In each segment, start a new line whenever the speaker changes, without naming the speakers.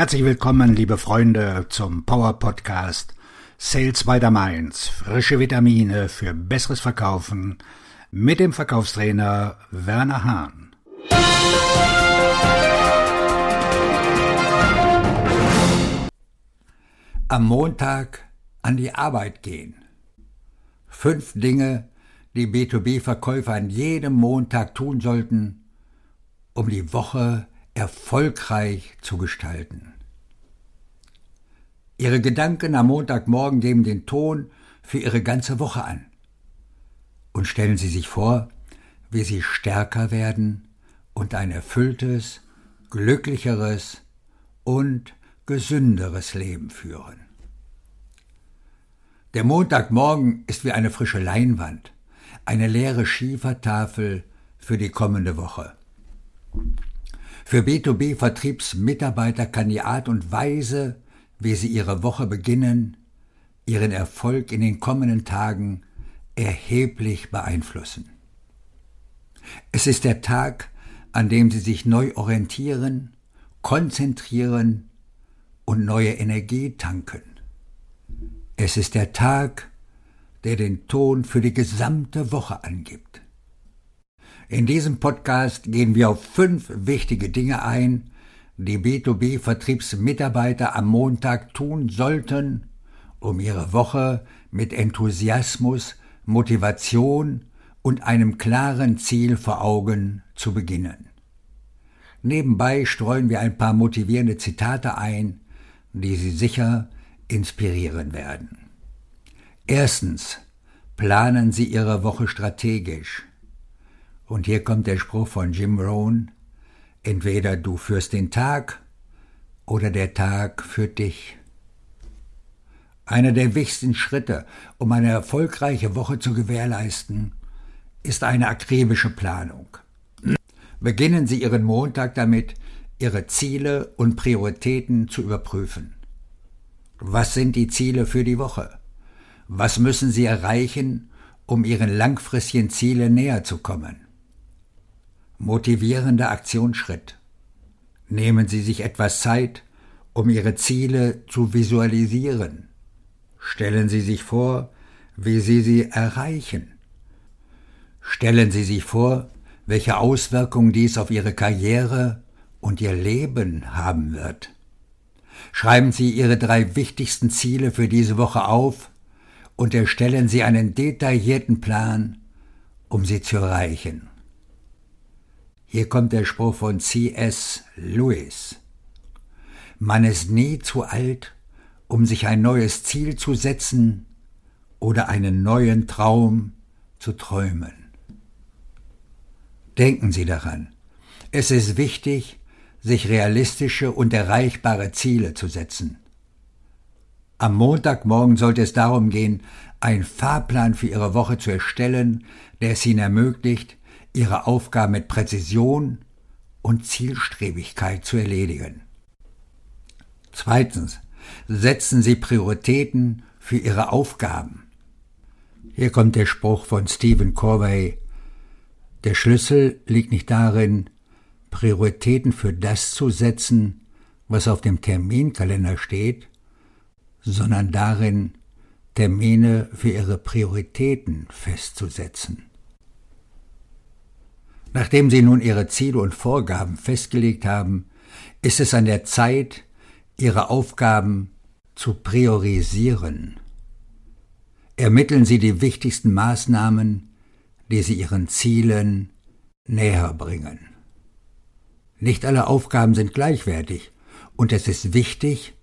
Herzlich willkommen, liebe Freunde, zum Power Podcast Sales by the Mainz. Frische Vitamine für besseres Verkaufen mit dem Verkaufstrainer Werner Hahn.
Am Montag an die Arbeit gehen. Fünf Dinge, die B2B-Verkäufer an jedem Montag tun sollten, um die Woche erfolgreich zu gestalten. Ihre Gedanken am Montagmorgen geben den Ton für Ihre ganze Woche an. Und stellen Sie sich vor, wie Sie stärker werden und ein erfülltes, glücklicheres und gesünderes Leben führen. Der Montagmorgen ist wie eine frische Leinwand, eine leere Schiefertafel für die kommende Woche. Für B2B-Vertriebsmitarbeiter kann die Art und Weise, wie sie ihre Woche beginnen, ihren Erfolg in den kommenden Tagen erheblich beeinflussen. Es ist der Tag, an dem sie sich neu orientieren, konzentrieren und neue Energie tanken. Es ist der Tag, der den Ton für die gesamte Woche angibt. In diesem Podcast gehen wir auf fünf wichtige Dinge ein, die B2B-Vertriebsmitarbeiter am Montag tun sollten, um ihre Woche mit Enthusiasmus, Motivation und einem klaren Ziel vor Augen zu beginnen. Nebenbei streuen wir ein paar motivierende Zitate ein, die Sie sicher inspirieren werden. Erstens, planen Sie Ihre Woche strategisch. Und hier kommt der Spruch von Jim Rohn, entweder du führst den Tag oder der Tag führt dich. Einer der wichtigsten Schritte, um eine erfolgreiche Woche zu gewährleisten, ist eine akribische Planung. Beginnen Sie Ihren Montag damit, Ihre Ziele und Prioritäten zu überprüfen. Was sind die Ziele für die Woche? Was müssen Sie erreichen, um Ihren langfristigen Zielen näher zu kommen? Motivierender Aktionsschritt. Nehmen Sie sich etwas Zeit, um Ihre Ziele zu visualisieren. Stellen Sie sich vor, wie Sie sie erreichen. Stellen Sie sich vor, welche Auswirkungen dies auf Ihre Karriere und Ihr Leben haben wird. Schreiben Sie Ihre drei wichtigsten Ziele für diese Woche auf und erstellen Sie einen detaillierten Plan, um sie zu erreichen. Hier kommt der Spruch von C.S. Lewis. Man ist nie zu alt, um sich ein neues Ziel zu setzen oder einen neuen Traum zu träumen. Denken Sie daran. Es ist wichtig, sich realistische und erreichbare Ziele zu setzen. Am Montagmorgen sollte es darum gehen, einen Fahrplan für Ihre Woche zu erstellen, der es Ihnen ermöglicht, ihre Aufgaben mit Präzision und Zielstrebigkeit zu erledigen. Zweitens, setzen Sie Prioritäten für Ihre Aufgaben. Hier kommt der Spruch von Stephen Corvey. Der Schlüssel liegt nicht darin, Prioritäten für das zu setzen, was auf dem Terminkalender steht, sondern darin, Termine für Ihre Prioritäten festzusetzen. Nachdem Sie nun Ihre Ziele und Vorgaben festgelegt haben, ist es an der Zeit, Ihre Aufgaben zu priorisieren. Ermitteln Sie die wichtigsten Maßnahmen, die Sie Ihren Zielen näher bringen. Nicht alle Aufgaben sind gleichwertig, und es ist wichtig,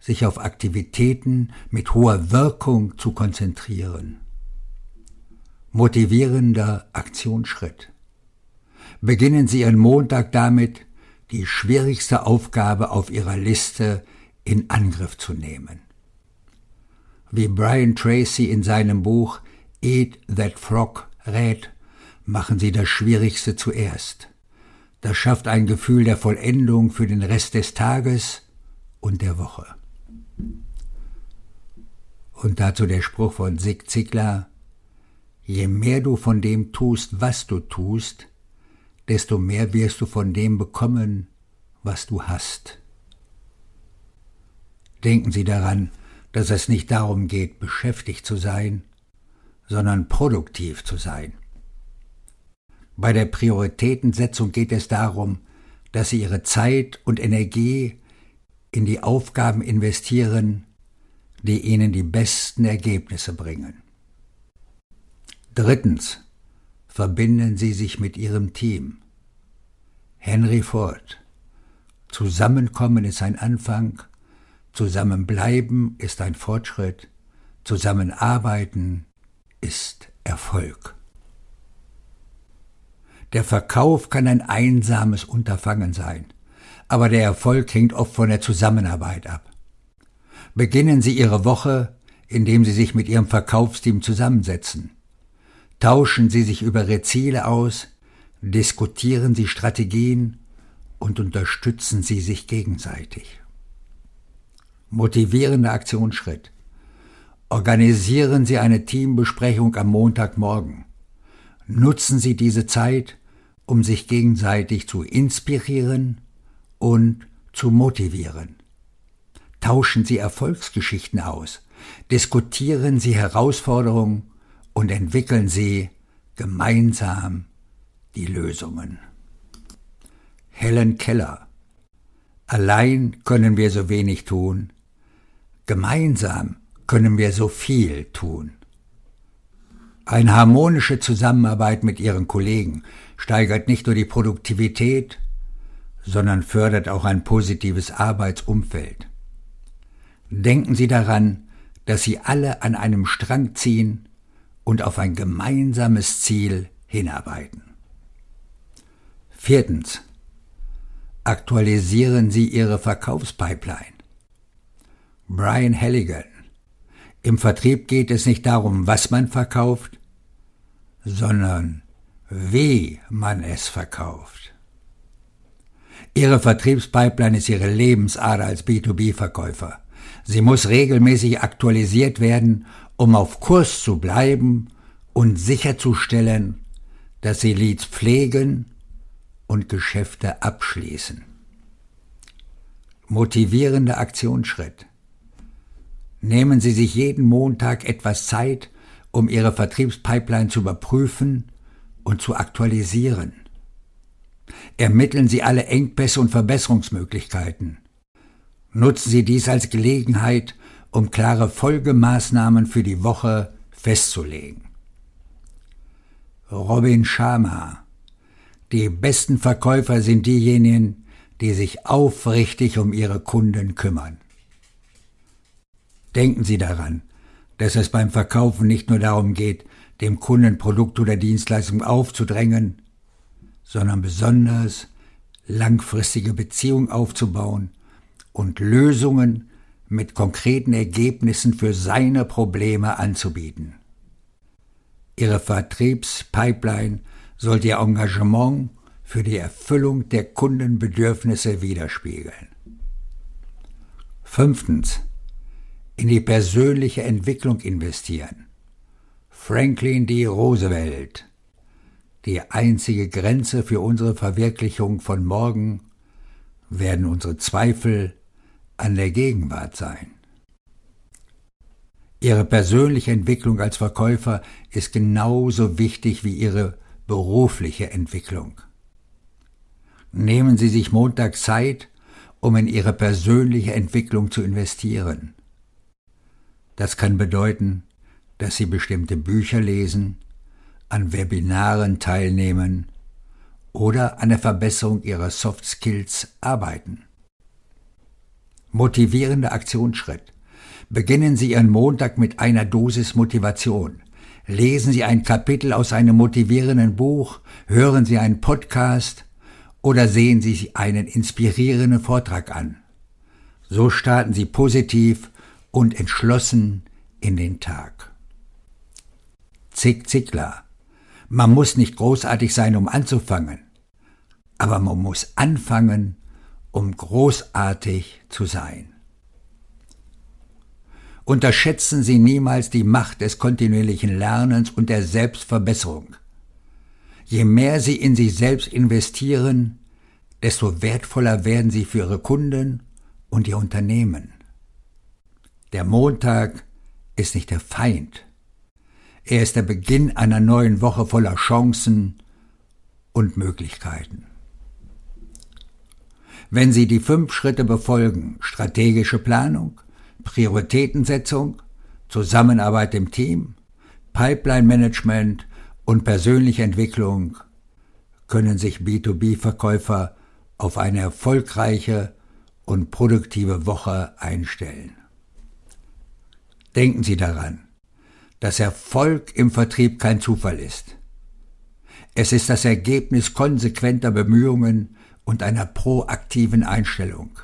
sich auf Aktivitäten mit hoher Wirkung zu konzentrieren. Motivierender Aktionsschritt. Beginnen Sie Ihren Montag damit, die schwierigste Aufgabe auf Ihrer Liste in Angriff zu nehmen. Wie Brian Tracy in seinem Buch Eat That Frog rät, machen Sie das Schwierigste zuerst. Das schafft ein Gefühl der Vollendung für den Rest des Tages und der Woche. Und dazu der Spruch von Sig Ziglar, je mehr du von dem tust, was du tust, desto mehr wirst du von dem bekommen, was du hast. Denken Sie daran, dass es nicht darum geht, beschäftigt zu sein, sondern produktiv zu sein. Bei der Prioritätensetzung geht es darum, dass Sie Ihre Zeit und Energie in die Aufgaben investieren, die Ihnen die besten Ergebnisse bringen. Drittens. Verbinden Sie sich mit Ihrem Team. Henry Ford. Zusammenkommen ist ein Anfang, Zusammenbleiben ist ein Fortschritt, Zusammenarbeiten ist Erfolg. Der Verkauf kann ein einsames Unterfangen sein, aber der Erfolg hängt oft von der Zusammenarbeit ab. Beginnen Sie Ihre Woche, indem Sie sich mit Ihrem Verkaufsteam zusammensetzen. Tauschen Sie sich über Ihre Ziele aus, diskutieren Sie Strategien und unterstützen Sie sich gegenseitig. Motivierender Aktionsschritt. Organisieren Sie eine Teambesprechung am Montagmorgen. Nutzen Sie diese Zeit, um sich gegenseitig zu inspirieren und zu motivieren. Tauschen Sie Erfolgsgeschichten aus, diskutieren Sie Herausforderungen und entwickeln Sie gemeinsam die Lösungen. Helen Keller Allein können wir so wenig tun, Gemeinsam können wir so viel tun. Eine harmonische Zusammenarbeit mit Ihren Kollegen steigert nicht nur die Produktivität, sondern fördert auch ein positives Arbeitsumfeld. Denken Sie daran, dass Sie alle an einem Strang ziehen und auf ein gemeinsames Ziel hinarbeiten. Viertens. Aktualisieren Sie Ihre Verkaufspipeline. Brian Halligan. Im Vertrieb geht es nicht darum, was man verkauft, sondern wie man es verkauft. Ihre Vertriebspipeline ist Ihre Lebensader als B2B-Verkäufer. Sie muss regelmäßig aktualisiert werden, um auf Kurs zu bleiben und sicherzustellen, dass Sie Leads pflegen und Geschäfte abschließen. Motivierender Aktionsschritt. Nehmen Sie sich jeden Montag etwas Zeit, um Ihre Vertriebspipeline zu überprüfen und zu aktualisieren. Ermitteln Sie alle Engpässe und Verbesserungsmöglichkeiten. Nutzen Sie dies als Gelegenheit, um klare Folgemaßnahmen für die Woche festzulegen. Robin Sharma Die besten Verkäufer sind diejenigen, die sich aufrichtig um ihre Kunden kümmern. Denken Sie daran, dass es beim Verkaufen nicht nur darum geht, dem Kunden Produkt oder Dienstleistung aufzudrängen, sondern besonders langfristige Beziehungen aufzubauen und Lösungen mit konkreten Ergebnissen für seine Probleme anzubieten. Ihre Vertriebspipeline sollte Ihr Engagement für die Erfüllung der Kundenbedürfnisse widerspiegeln. Fünftens in die persönliche Entwicklung investieren. Franklin D. Roosevelt. Die einzige Grenze für unsere Verwirklichung von morgen werden unsere Zweifel an der Gegenwart sein. Ihre persönliche Entwicklung als Verkäufer ist genauso wichtig wie Ihre berufliche Entwicklung. Nehmen Sie sich Montag Zeit, um in Ihre persönliche Entwicklung zu investieren. Das kann bedeuten, dass Sie bestimmte Bücher lesen, an Webinaren teilnehmen oder an der Verbesserung Ihrer Soft Skills arbeiten. Motivierender Aktionsschritt. Beginnen Sie Ihren Montag mit einer Dosis Motivation. Lesen Sie ein Kapitel aus einem motivierenden Buch, hören Sie einen Podcast oder sehen Sie einen inspirierenden Vortrag an. So starten Sie positiv und entschlossen in den Tag. Zig Ziglar. Man muss nicht großartig sein, um anzufangen, aber man muss anfangen, um großartig zu sein. Unterschätzen Sie niemals die Macht des kontinuierlichen Lernens und der Selbstverbesserung. Je mehr Sie in sich selbst investieren, desto wertvoller werden Sie für Ihre Kunden und Ihr Unternehmen. Der Montag ist nicht der Feind. Er ist der Beginn einer neuen Woche voller Chancen und Möglichkeiten. Wenn Sie die fünf Schritte befolgen, strategische Planung, Prioritätensetzung, Zusammenarbeit im Team, Pipeline-Management und persönliche Entwicklung, können sich B2B-Verkäufer auf eine erfolgreiche und produktive Woche einstellen. Denken Sie daran, dass Erfolg im Vertrieb kein Zufall ist. Es ist das Ergebnis konsequenter Bemühungen und einer proaktiven Einstellung.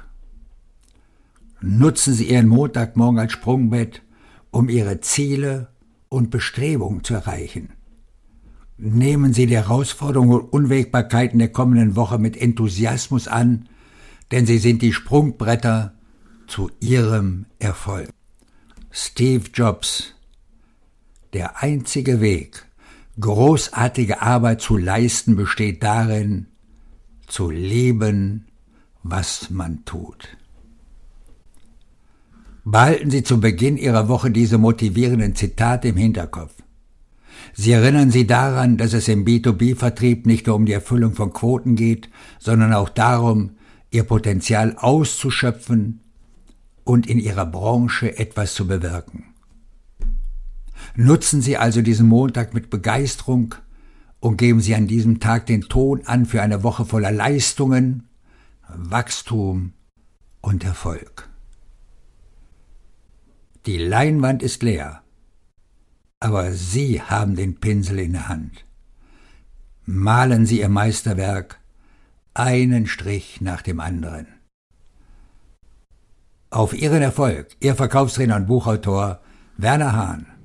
Nutzen Sie Ihren Montagmorgen als Sprungbett, um Ihre Ziele und Bestrebungen zu erreichen. Nehmen Sie die Herausforderungen und Unwägbarkeiten der kommenden Woche mit Enthusiasmus an, denn sie sind die Sprungbretter zu Ihrem Erfolg. Steve Jobs Der einzige Weg, großartige Arbeit zu leisten, besteht darin, zu leben, was man tut. Behalten Sie zu Beginn Ihrer Woche diese motivierenden Zitate im Hinterkopf. Sie erinnern Sie daran, dass es im B2B-Vertrieb nicht nur um die Erfüllung von Quoten geht, sondern auch darum, Ihr Potenzial auszuschöpfen und in Ihrer Branche etwas zu bewirken. Nutzen Sie also diesen Montag mit Begeisterung und geben Sie an diesem Tag den Ton an für eine Woche voller Leistungen, Wachstum und Erfolg. Die Leinwand ist leer, aber Sie haben den Pinsel in der Hand. Malen Sie Ihr Meisterwerk einen Strich nach dem anderen. Auf Ihren Erfolg, Ihr Verkaufstrainer und Buchautor Werner Hahn.